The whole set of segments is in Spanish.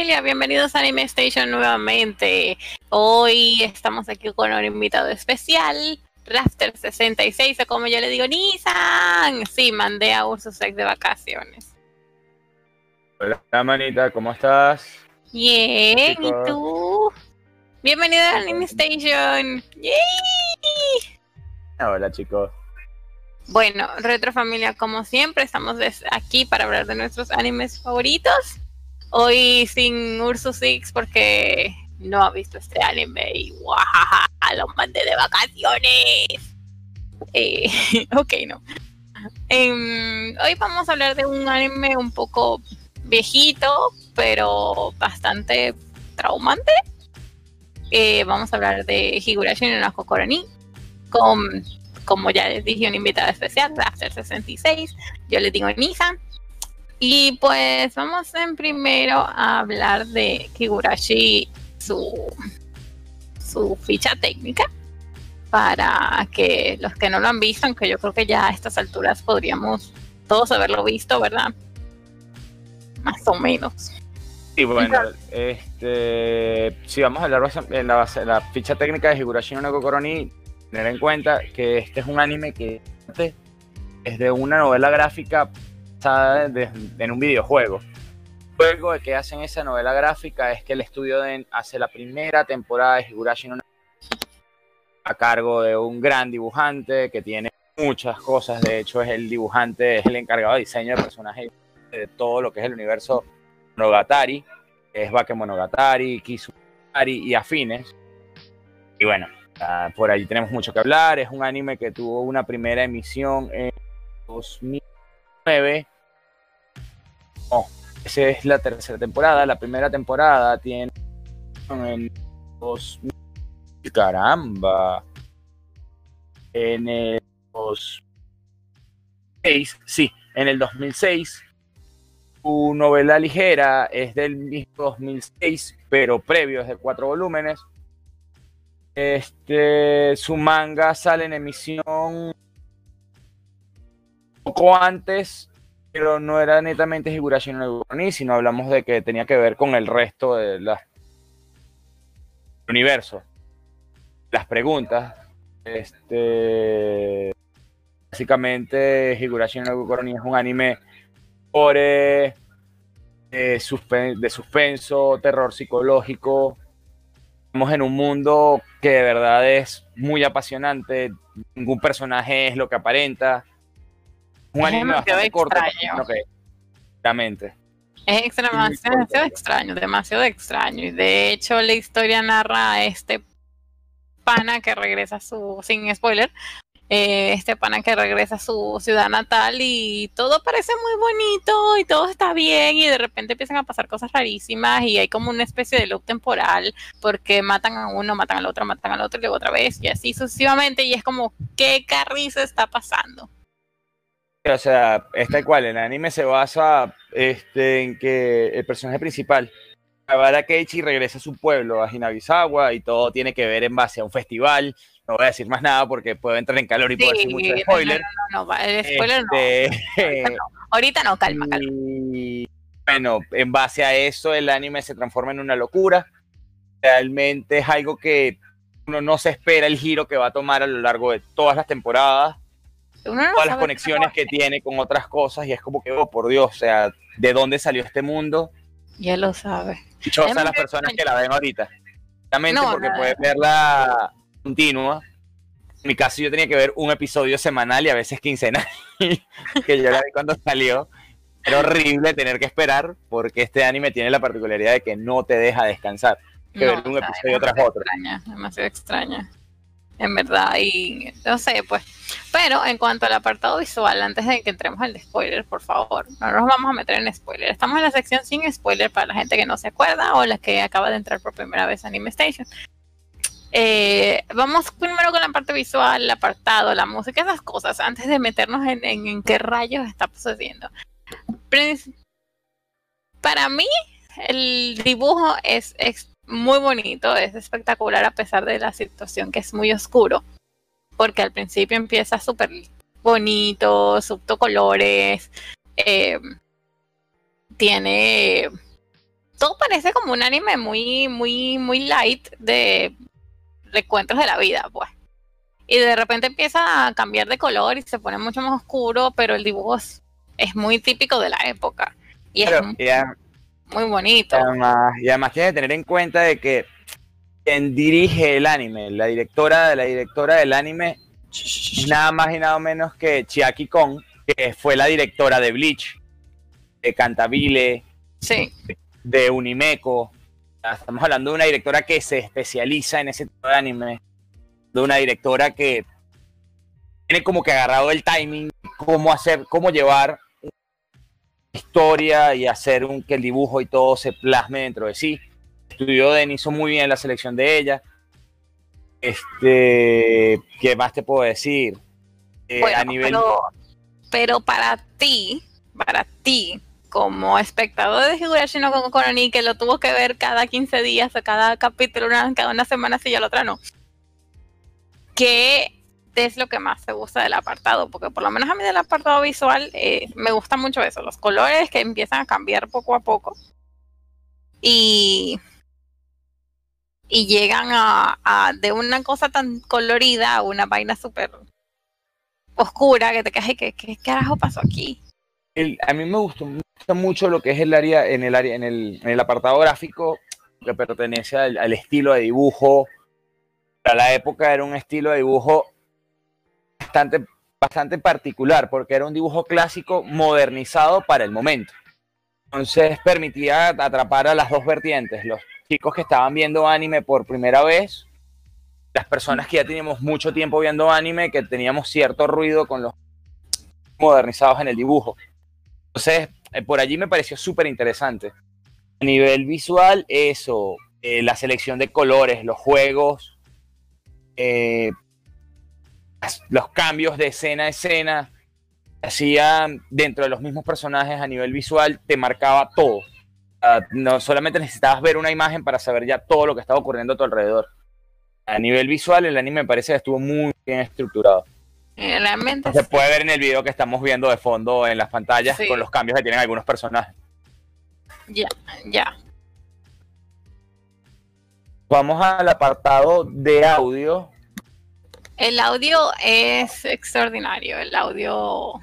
Familia, bienvenidos a Anime Station nuevamente. Hoy estamos aquí con un invitado especial, Rafter66, o como yo le digo, Nissan. Sí, mandé a Ursus de vacaciones. Hola, manita, ¿cómo estás? Bien, ¿y tú? Bienvenido a Anime Station. ¡Yay! Hola, chicos. Bueno, Retro Familia, como siempre, estamos aquí para hablar de nuestros animes favoritos. Hoy sin Ursus Six porque no ha visto este anime y guajaja, lo mandé de vacaciones. Eh, ok, no. Em, hoy vamos a hablar de un anime un poco viejito, pero bastante traumante. Eh, vamos a hablar de Higurashi no Kokoroni con como ya les dije, un invitado especial, After 66. Yo les digo Nisa. Y pues vamos en primero a hablar de Kigurashi, su, su ficha técnica, para que los que no lo han visto, aunque yo creo que ya a estas alturas podríamos todos haberlo visto, ¿verdad? Más o menos. Sí, bueno, este, si vamos a hablar en la, la ficha técnica de Higurashi no Kokoroni, tener en cuenta que este es un anime que es de una novela gráfica basada en un videojuego. Luego de que hacen esa novela gráfica es que el estudio de, hace la primera temporada de Higurashi no a cargo de un gran dibujante que tiene muchas cosas. De hecho, es el dibujante, es el encargado de diseño de personajes de todo lo que es el universo Monogatari, es Bakemonogatari, Kisumari y afines. Y bueno, Ah, por ahí tenemos mucho que hablar. Es un anime que tuvo una primera emisión en 2009. No, esa es la tercera temporada. La primera temporada tiene en 2000. Caramba. En el 2006, sí, en el 2006. Su novela ligera es del mismo 2006, pero previo, es de cuatro volúmenes este, su manga sale en emisión poco antes, pero no era netamente Higurashi no Ni, sino hablamos de que tenía que ver con el resto del universo. Las preguntas. Este, básicamente, Higurashi no Ni es un anime por, eh, de suspenso, terror psicológico, Estamos en un mundo que de verdad es muy apasionante. Ningún personaje es lo que aparenta. Un anime bastante corto. Es extremadamente extraño, demasiado extraño. Y de hecho, la historia narra a este pana que regresa a su, sin spoiler, eh, este pana que regresa a su ciudad natal y todo parece muy bonito y todo está bien y de repente empiezan a pasar cosas rarísimas y hay como una especie de loop temporal porque matan a uno, matan al otro, matan al otro y luego otra vez y así sucesivamente y es como ¿qué carrizo está pasando? O sea, es tal cual, el anime se basa este, en que el personaje principal Kabara Keiichi regresa a su pueblo, a Hinabisawa, y todo tiene que ver en base a un festival no voy a decir más nada porque puedo entrar en calor y puedo decir mucho spoiler. No, no, no, el spoiler este, no. Ahorita no. calma, calma. Y bueno, en base a eso el anime se transforma en una locura. Realmente es algo que uno no se espera el giro que va a tomar a lo largo de todas las temporadas. Todas las conexiones que tiene con otras cosas y es como que, oh, por Dios, o sea, ¿de dónde salió este mundo? Ya lo sabe. Dichosa las personas que la ven ahorita. Realmente porque puedes verla continua. En mi caso yo tenía que ver un episodio semanal y a veces quincenal, que yo la vi cuando salió. Era horrible tener que esperar porque este anime tiene la particularidad de que no te deja descansar. Que ver un episodio tras otro. Extraña, demasiado extraña. En verdad, y no sé, pues. Pero en cuanto al apartado visual, antes de que entremos al spoiler, por favor, no nos vamos a meter en spoiler. Estamos en la sección sin spoiler para la gente que no se acuerda o la que acaba de entrar por primera vez a Anime Station. Eh, vamos primero con la parte visual, el apartado, la música, esas cosas, antes de meternos en, en, qué rayos está sucediendo. Para mí, el dibujo es, muy bonito, es espectacular a pesar de la situación que es muy oscuro, porque al principio empieza súper bonito, subto colores, eh, tiene todo parece como un anime muy, muy, muy light de recuentos de la vida, pues. Y de repente empieza a cambiar de color y se pone mucho más oscuro, pero el dibujo es, muy típico de la época. Y es muy, bonito. y además tienes que tener en cuenta de que quien dirige el anime, la directora, la directora del anime, nada más y nada menos que Chiaki Kon, que fue la directora de Bleach, de Cantabile, sí de Unimeco. Estamos hablando de una directora que se especializa en ese tipo de anime. De una directora que tiene como que agarrado el timing, cómo hacer, cómo llevar historia y hacer un, que el dibujo y todo se plasme dentro de sí. Estudió Den, hizo muy bien la selección de ella. Este, ¿qué más te puedo decir? Eh, a nivel... pero para ti, para ti, como espectador de Higurashi no Koroni, que lo tuvo que ver cada 15 días o cada capítulo, una, cada una semana sí y la otra no, ¿qué es lo que más te gusta del apartado? Porque por lo menos a mí del apartado visual eh, me gusta mucho eso, los colores que empiezan a cambiar poco a poco y, y llegan a, de una cosa tan colorida a una vaina súper oscura que te quedas, ¿qué, ¿qué carajo pasó aquí? a mí me gustó mucho lo que es el área, en el área, en el, apartado gráfico que pertenece al, estilo de dibujo. Para la época era un estilo de dibujo bastante, bastante particular, porque era un dibujo clásico modernizado para el momento. Entonces permitía atrapar a las dos vertientes, los chicos que estaban viendo anime por primera vez, las personas que ya teníamos mucho tiempo viendo anime, que teníamos cierto ruido con los modernizados en el dibujo. Entonces, eh, por allí me pareció súper interesante. A nivel visual, eso, eh, la selección de colores, los juegos, eh, los cambios de escena a escena, hacían dentro de los mismos personajes a nivel visual, te marcaba todo. no solamente necesitabas ver una imagen para saber ya todo lo que estaba ocurriendo a tu alrededor. A nivel visual, el anime me parece que estuvo muy bien estructurado. Realmente. Se puede ver en el video que estamos viendo de fondo en las pantallas con los cambios que tienen algunos personajes. Ya, ya. Vamos al apartado de audio. El audio es extraordinario. El audio.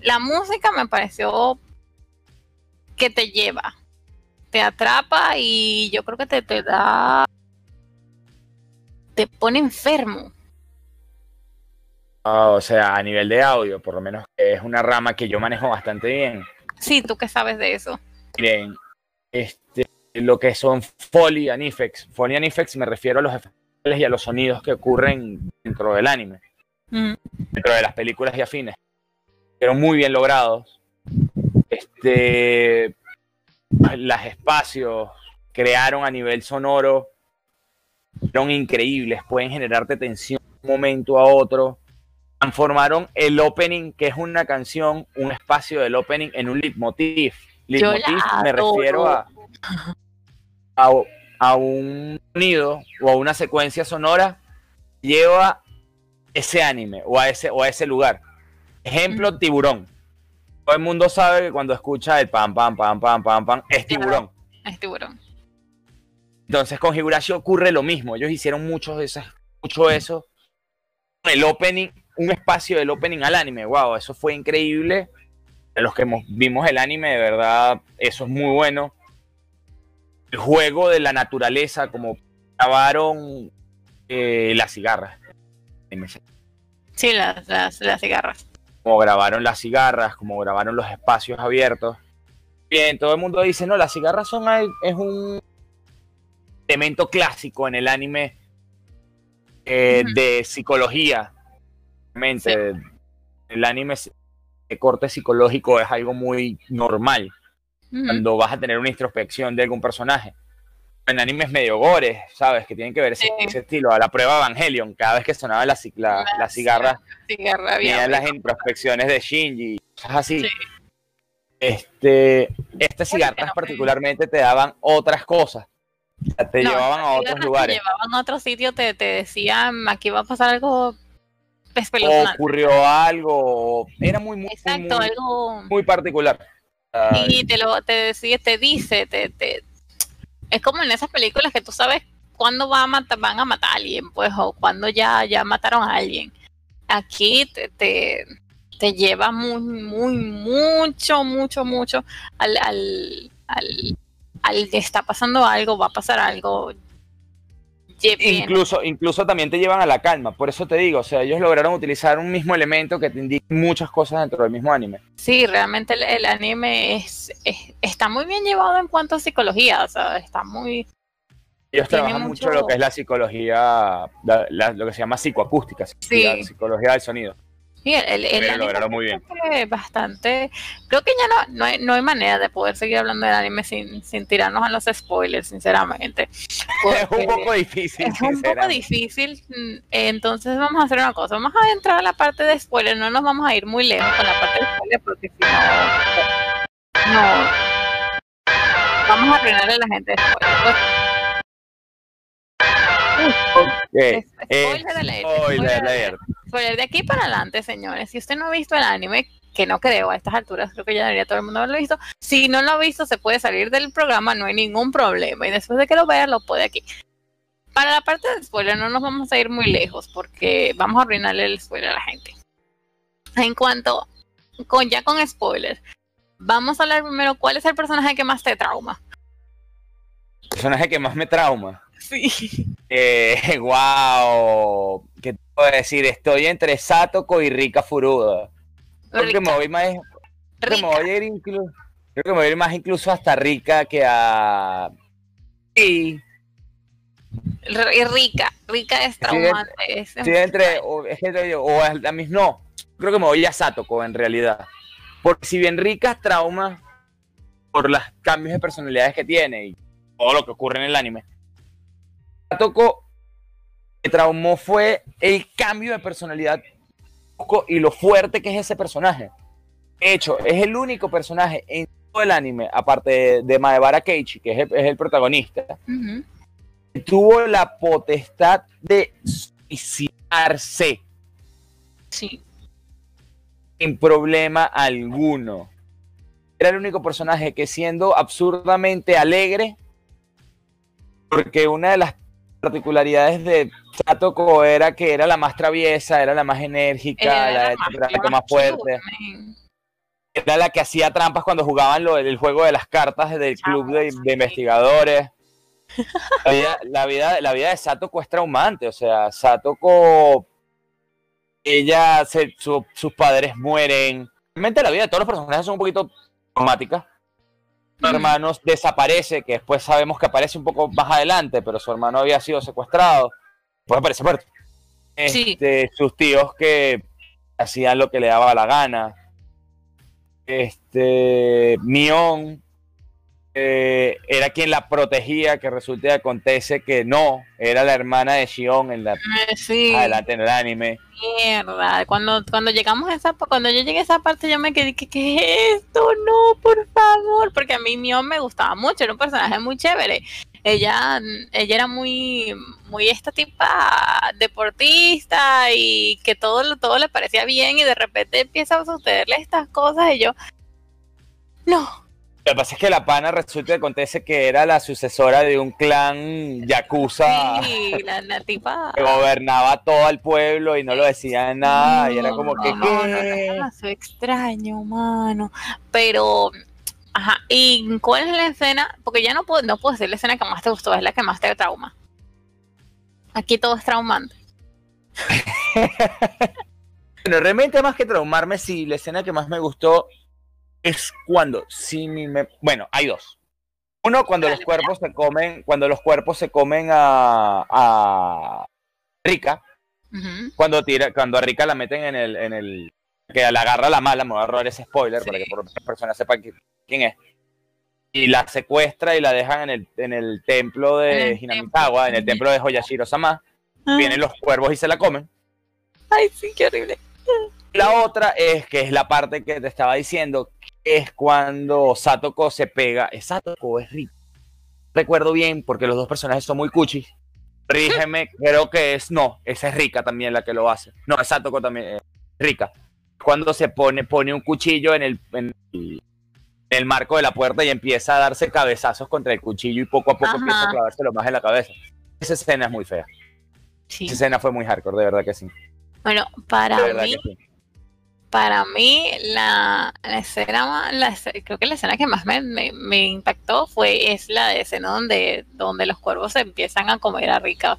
La música me pareció que te lleva, te atrapa y yo creo que te, te da. te pone enfermo. Ah, o sea, a nivel de audio, por lo menos es una rama que yo manejo bastante bien. Sí, tú qué sabes de eso. Miren, este, lo que son Foley Effects. Foley Effects me refiero a los efectos y a los sonidos que ocurren dentro del anime, mm. dentro de las películas y afines. Fueron muy bien logrados. Este, los espacios crearon a nivel sonoro, son increíbles, pueden generarte tensión de un momento a otro transformaron el opening, que es una canción, un espacio del opening, en un leitmotiv. Leitmotiv me refiero a, a, un sonido o a una secuencia sonora lleva ese anime o a ese, o a ese lugar. Ejemplo, tiburón. Todo el mundo sabe que cuando escucha el pam, pam, pam, pam, pam, pam, es tiburón. Es tiburón. Entonces con Higurashi ocurre lo mismo. Ellos hicieron mucho, esas, mucho eso. El opening un espacio del opening al anime. Wow, eso fue increíble. De los que vimos el anime, de verdad, eso es muy bueno. El juego de la naturaleza, como grabaron eh, las cigarras. Sí, las, las, cigarras. Como grabaron las cigarras, como grabaron los espacios abiertos. Bien, todo el mundo dice, no, las cigarras son es un elemento clásico en el anime eh, de psicología el anime de corte psicológico es algo muy normal cuando vas a tener una introspección de algún personaje. En animes medio gore, ¿sabes? Que tienen que ver ese, estilo. A la prueba Evangelion, cada vez que sonaba la, la, la cigarra, cigarra las introspecciones de Shinji, cosas así. Este, estas cigarras particularmente te daban otras cosas. Te llevaban a otros lugares. Te llevaban a otro sitio, te, te decían, aquí va a pasar algo ocurrió algo, era muy, muy, Exacto, muy, algo... muy particular. Y te lo te, te dice, te, te, es como en esas películas que tú sabes cuándo va a matar, van a matar a alguien, pues, o cuando ya, ya mataron a alguien. Aquí te, te, te lleva muy, muy, mucho, mucho, mucho al, al, al, al que está pasando algo, va a pasar algo. Incluso, incluso también te llevan a la calma, por eso te digo, o sea, ellos lograron utilizar un mismo elemento que te indica muchas cosas dentro del mismo anime. Sí, realmente el, el anime es, es- está muy bien llevado en cuanto a psicología, o sea, está muy... Ellos trabajan mucho, mucho- lo que es la psicología, la- la- lo que se llama psicoacústica, Sí. psicología del sonido. Sí, el, el- anime lograron muy bien. bastante... Creo que ya no, no, hay, no hay manera de poder seguir hablando del anime sin, sin tirarnos a los spoilers, sinceramente. Es un poco difícil, Es un poco difícil, mm, entonces vamos a hacer una cosa, vamos a entrar a la parte de spoiler, no nos vamos a ir muy lejos con la parte de spoiler porque si no, no, vamos a arruinarle a la gente de spoiler. Pues, eh, spoiler alert, spoiler spoiler alert. Spoiler de aquí para adelante, señores, si usted no ha visto el anime, que no creo a estas alturas, creo que ya debería todo el mundo haberlo visto, si no lo ha visto se puede salir del programa, no hay ningún problema, y después de que lo vea lo puede aquí. Para la parte de spoiler no nos vamos a ir muy lejos porque vamos a arruinarle el spoiler a la gente. En cuanto, con ya con spoiler, vamos a hablar primero cuál es el personaje que más te trauma. personaje que más me trauma. Sí. Eh, wow. ¿Qué te puedo decir? Estoy entre Satoko y Rika Furuda. Creo que me voy más, creo que me voy a ir incluso, creo que me voy a ir más incluso hasta Rika que a R- Rica, Rica es traumante. es- estoy entre o, es digo, o a, mis no. Creo que me voy a Satoko en realidad. Porque si bien Rika es trauma por los cambios de personalidades que tiene y todo lo que ocurre en el anime. Satoko me traumó fue el cambio de personalidad y lo fuerte que es ese personaje. De hecho, es el único personaje en todo el anime, aparte de, de Maebara Keiichi, que es el, es el protagonista, que tuvo la potestad de suicidarse Sí. sin problema alguno. Era el único personaje que siendo absurdamente alegre, porque una de las particularidades de Satoko era que era la más traviesa, era la más enérgica, la de más- la más fuerte, man. era la que hacía trampas cuando jugaban lo, el juego de las cartas del club de, de investigadores. La vida, la, vida, la vida de Satoko es traumante, o sea, Satoko, ella, se- su- sus padres mueren. Realmente la vida de todos los personajes son un poquito traumática. Hermano desaparece, que después sabemos que aparece un poco más adelante, pero su hermano había sido secuestrado. Pues aparece muerto. Sí. Este, Sus tíos que hacían lo que le daba la gana. Este, Mion eh, era quien la protegía, que resulta y acontece que no, era la hermana de Shion en la Eh, Sí. adelante en el anime. Mierda, cuando, cuando llegamos a esa, cuando yo llegué a esa parte yo me quedé, ¿qué, qué es esto? No, por favor, porque a mí Mion me gustaba mucho, era un personaje muy chévere. Ella, ella era muy, muy esta tipa deportista y que todo, lo- todo le parecía bien y de repente empieza a sucederle estas cosas y yo, no, Lo que pasa es que la pana resulta y acontece que era la sucesora de un clan yakuza sí, la, la tipa... que gobernaba todo el pueblo y no lo decían nada. y era como que, No, no, no, no, extraño, mano. Pero, ajá, ¿y cuál es la escena? Porque ya no puedo, no puedo decir la escena que más te gustó, es la que más te trauma. Aquí todo es traumante. Bueno, realmente más que traumarme, sí, la escena que más me gustó es cuando, sí, mi me- bueno, hay dos. Uno, cuando los cuerpos se comen, cuando los cuerpos se comen a, a Rika, Ujú. cuando tira, cuando a Rika la meten en el, en el, que la agarra la mala, me voy a robar ese spoiler Sí. para que por otras personas sepan qui- quién es. Y la secuestra y la dejan en el, en el templo de el Hinamizawa, en el templo. de Hoyashiro-sama. Vienen los cuervos y se la comen. Ay, sí, qué horrible. La otra es que es la parte que te estaba diciendo, es cuando Satoko se pega. ¿Es Satoko es Rika? Recuerdo bien, porque los dos personajes son muy cuchis. Rígeme, creo que es. No, esa es Rika también la que lo hace. No, es Satoko también. eh, Rika. Cuando se pone, pone un cuchillo en el, en el, el marco de la puerta y empieza a darse cabezazos contra el cuchillo y poco a poco Ajá. empieza a clavárselo más en la cabeza. Esa escena es muy fea. Sí. Esa escena fue muy hardcore, de verdad que sí. Bueno, para mí, sí. Para mí la, la escena, la creo que la escena que más me, impactó fue es la de escena donde, donde los cuervos se empiezan a comer a Rica.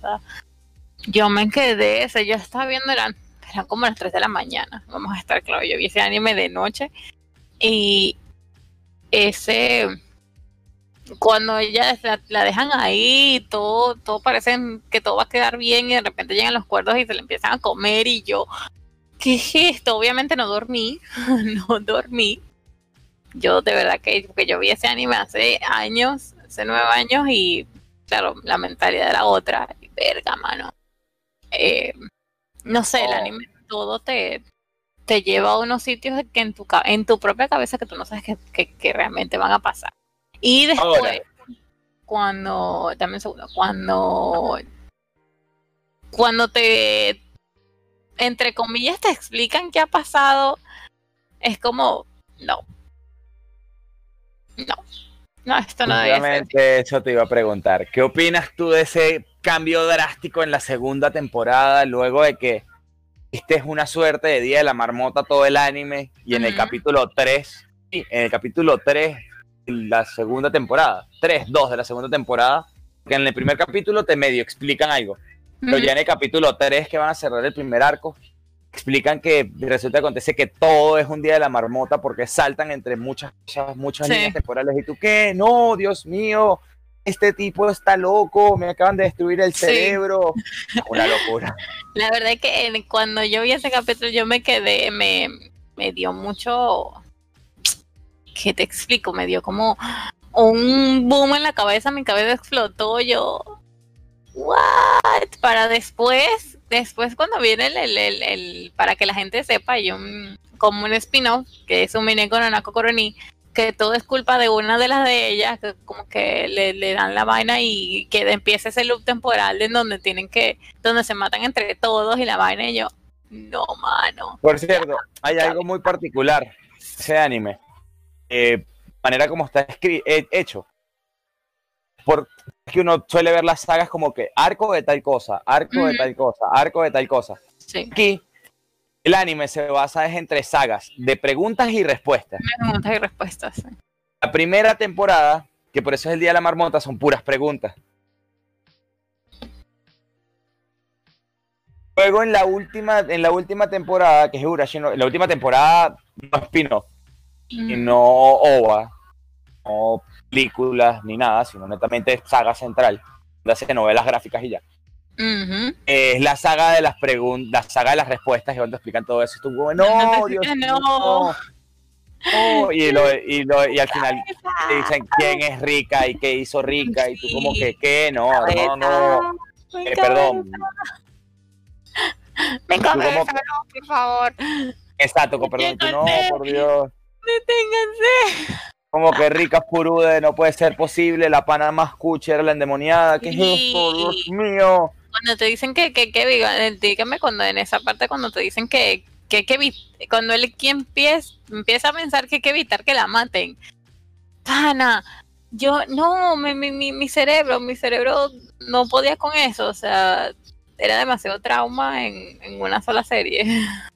Yo me quedé, o sea, yo estaba viendo, eran, eran como las 3 de la mañana, vamos a estar claro, yo vi ese anime de noche y ese cuando ella la, la dejan ahí, todo, todo parece que todo va a quedar bien y de repente llegan los cuerdos y se le empiezan a comer y yo, ¿qué es esto? Obviamente no dormí, no dormí. Yo de verdad que, porque yo vi ese anime hace años, hace nueve años y claro, la mentalidad era otra. Y verga, mano. Eh, no sé, el Oh. anime todo te, te lleva a unos sitios que en tu, en tu propia cabeza que tú no sabes que, que- que realmente van a pasar. Y después, Ahora. cuando, dame un segundo, cuando, cuando te, entre comillas, te explican qué ha pasado, es como, no, no, no, esto no. Justamente eso te iba a preguntar. ¿Qué opinas tú de ese cambio drástico en la segunda temporada luego de que este es una suerte de Día de la Marmota todo el anime y en el capítulo 3, sí, en el capítulo 3 de la segunda temporada, 3, 2 de la segunda temporada, que en el primer capítulo te medio explican algo, pero ya en el capítulo 3 que van a cerrar el primer arco, explican que resulta que acontece que todo es un día de la marmota porque saltan entre muchas muchas Sí. líneas temporales. ¿Y tú qué? No, Dios mío, este tipo está loco, me acaban de destruir el Sí. cerebro. Una locura. La verdad es que cuando yo vi ese capítulo yo me quedé, me, me dio mucho, ¿qué te explico? Me dio como un boom en la cabeza, mi cabeza explotó, yo, ¿what? Para después, después cuando viene el, el- el- para que la gente sepa, un, como un spin-off, que es un mini con Anako Koroni, que todo es culpa de una de las de ellas, que como que le, le dan la vaina y que empieza ese loop temporal en donde tienen que, donde se matan entre todos y la vaina y yo, no mano. Por cierto, hay algo muy particular, ese anime. Eh, manera como está eh, hecho. Por que uno suele ver las sagas como que arco de tal cosa, arco de tal cosa, arco de tal cosa. Sí, Aquí el anime se basa es entre sagas de preguntas y respuestas. preguntas y respuestas. sí. La primera temporada, que por eso es el Día de la Marmota, son puras preguntas. Luego en la última, en la última temporada, que es Urashi, no- en la última temporada no es spin-off, Mm, no OVA, no películas ni nada, sino netamente saga central, donde hace novelas gráficas y ya. Es la saga de las preguntas, la saga de las respuestas, y donde explican todo eso. Y tú, como, no, No, Dios no. mío, no. No, y, lo- y, lo- y al final te dicen quién es rica y qué hizo rica, y tú como que, ¿qué? No, no, no. Eh, perdón. cabeza, como cabeza, no, por favor. Exacto, perdón. Tú, no, por Dios. Deténganse. Como que rica purude, no puede ser posible. La pana más cucha era la endemoniada. ¿Qué es esto? Dios mío. Cuando te dicen que, que, que eh, dígame cuando en esa parte cuando te dicen que, que, que cuando él quien empieza, empieza a pensar que hay que evitar que la maten. Pana, yo, no, mi, mi, mi, mi cerebro, mi cerebro no podía con eso, o sea, era demasiado trauma en, en una sola serie.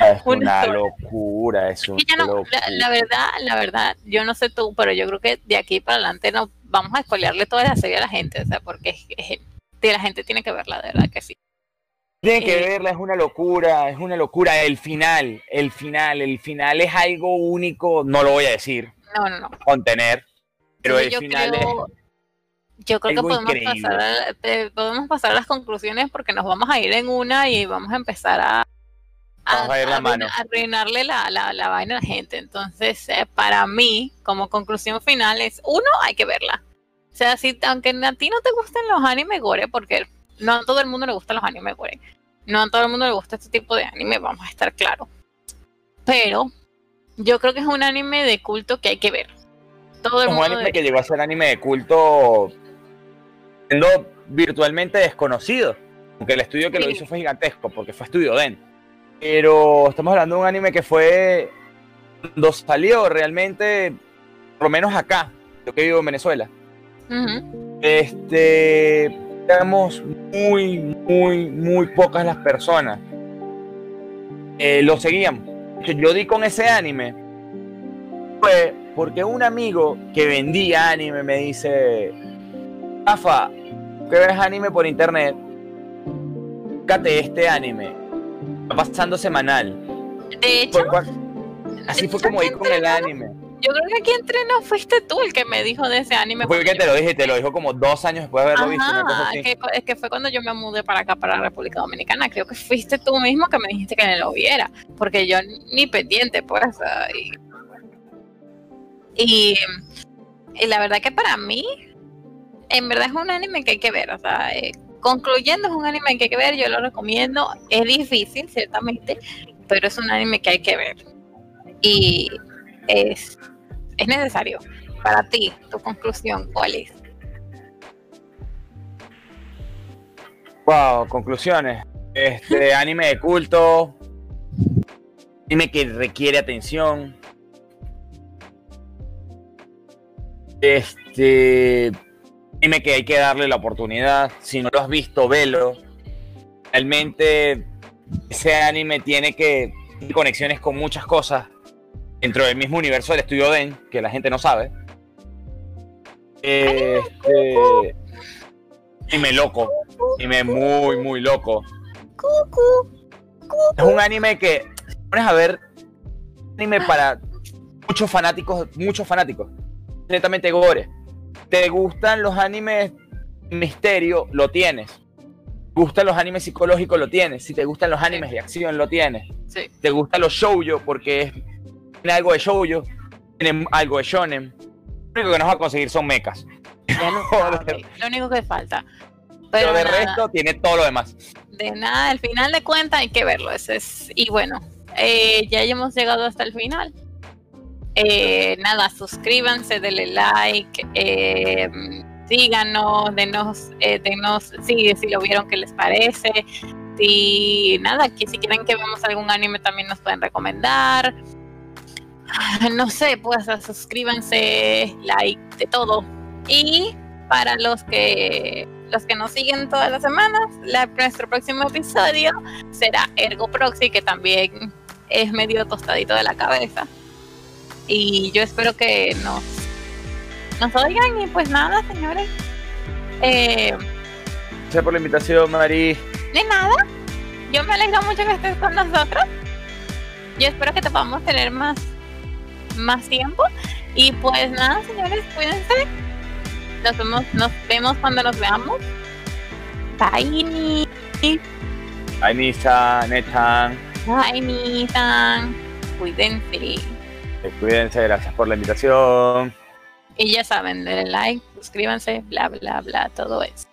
Es Una locura, es ya no, locura. la, la verdad, la verdad, yo no sé tú, pero yo creo que de aquí para adelante no vamos a escolearle toda la serie a la gente, o sea, porque es, es- la gente tiene que verla, de verdad que sí. Tienen que eh, verla, es una locura, es una locura. El final, el final, el final es algo único, no lo voy a decir, No, no, no. contener, pero Entonces, el final es... creo, yo creo que podemos increíble. pasar, a, te- podemos pasar a las conclusiones porque nos vamos a ir en una y vamos a empezar a, A ir la mano. a arruinarle la, la, la vaina a la gente. Entonces, eh, para mí, como conclusión final, es uno, hay que verla. O sea, si, aunque a ti no te gusten los anime gore, porque no a todo el mundo le gustan los anime gore, no a todo el mundo le gusta este tipo de anime, vamos a estar claros. Pero yo creo que es un anime de culto que hay que ver. Todo el Es un mundo anime que llegó a ser anime de culto siendo virtualmente desconocido. Aunque el estudio que lo hizo fue gigantesco, porque fue Estudio Den. Pero estamos hablando de un anime que fue cuando salió realmente, por lo menos acá, yo que vivo en Venezuela, este, éramos muy, muy, muy pocas las personas. Eh, lo seguían. Que Yo di con ese anime fue porque un amigo que vendía anime me dice, Rafa, que ves anime por internet, búscate este anime. Va pasando semanal. De hecho, Así fue como di con el anime. yo creo que aquí entre nos fuiste tú el que me dijo de ese anime. Fue que te lo dije, te lo dijo como dos años después de haberlo visto. una que, es que fue cuando yo me mudé para acá, para la República Dominicana. Creo que fuiste tú mismo que me dijiste que no lo viera, porque yo ni pendiente, pues. Y, y la verdad que para mí, en verdad es un anime que hay que ver. O sea, eh, concluyendo, es un anime que hay que ver, yo lo recomiendo. Es difícil, ciertamente, pero es un anime que hay que ver. Y es, es necesario. Para ti, tu conclusión, ¿cuál es? Wow, conclusiones. Este anime de culto. Anime que requiere atención. Este anime que hay que darle la oportunidad. Si no lo has visto, velo. Realmente ese anime tiene que tiene conexiones con muchas cosas dentro del mismo universo del estudio Den, que la gente no sabe. Este anime loco, anime muy, muy loco. Es un anime que, si pones a ver, anime para muchos fanáticos, muchos fanáticos. Netamente gore. ¿Te gustan los animes misterio? Lo tienes. ¿Te gustan los animes psicológicos? Lo tienes. Si te gustan los animes de acción, lo tienes. Sí. ¿Te gustan los shoujo? Porque es- tiene algo de shoujo, tiene algo de shonen. Lo único que nos va a conseguir son mechas. Ya lo Joder. sabe, Lo único que falta. Pero Pero de nada, resto tiene todo lo demás. de nada, al final de cuentas hay que verlo. Es, y bueno, eh, ya hemos llegado hasta el final. Eh, nada, suscríbanse, denle like, eh, síganos, denos, eh, denos sí, si lo vieron, qué les parece. Si nada, que si quieren que veamos algún anime también nos pueden recomendar. Ah, No sé, pues suscríbanse, like, de todo. Y para los que los que nos siguen todas las semanas, la- nuestro próximo episodio será Ergo Proxy, que también es medio tostadito de la cabeza. Y yo espero que nos, nos oigan y pues nada, señores. Eh, Gracias por la invitación, Mari. de nada, yo me alegro mucho que estés con nosotros. Yo espero que te podamos tener más, más tiempo. Y pues nada, señores, cuídense. Nos vemos, nos vemos cuando nos veamos. Bye. Ay, Nisa, Nechan. Bye, Nisan. Cuídense. Eh, Cuídense, gracias por la invitación. Y ya saben, denle like, suscríbanse, bla, bla, bla, todo eso.